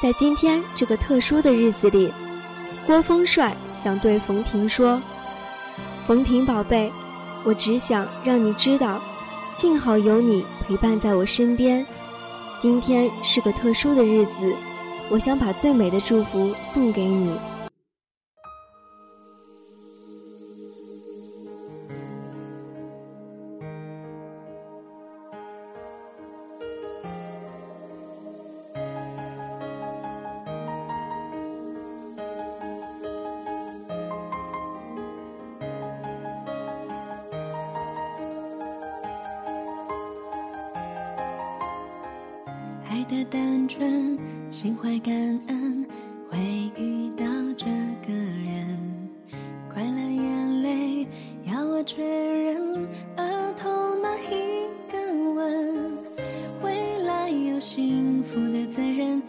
在今天这个特殊的日子里郭峰帅想对冯婷说冯婷宝贝我只想让你知道幸好有你陪伴在我身边。今天是个特殊的日子我想把最美的祝福送给你。爱的单纯，心怀感恩，会遇到这个人。快乐眼泪要我确认，额头那一个吻，未来有幸福的责任。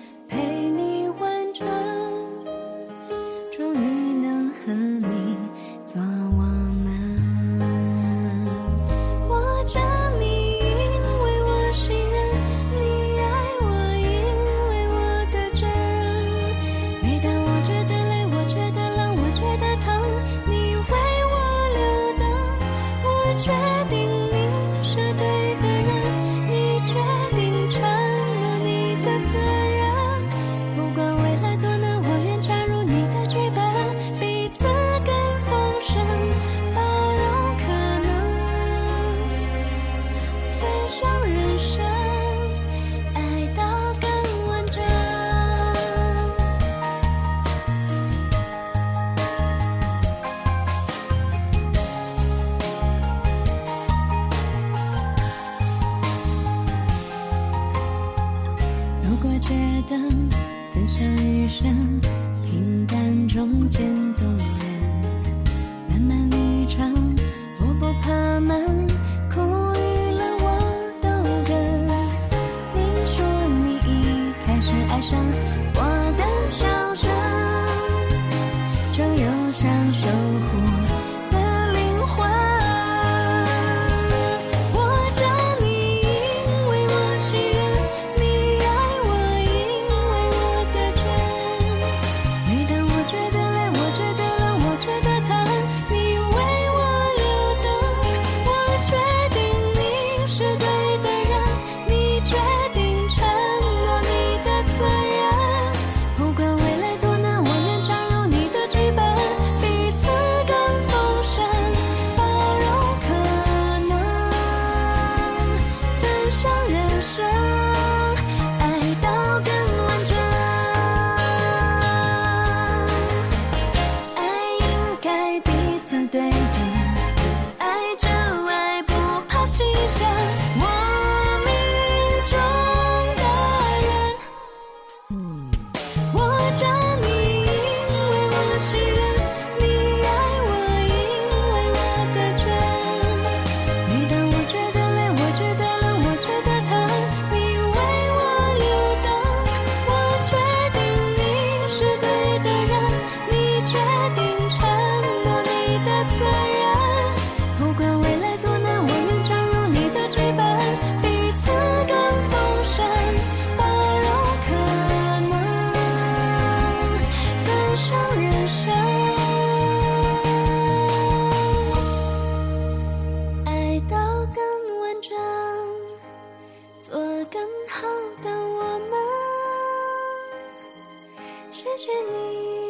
dream 等分享余生。更好的我们谢谢你。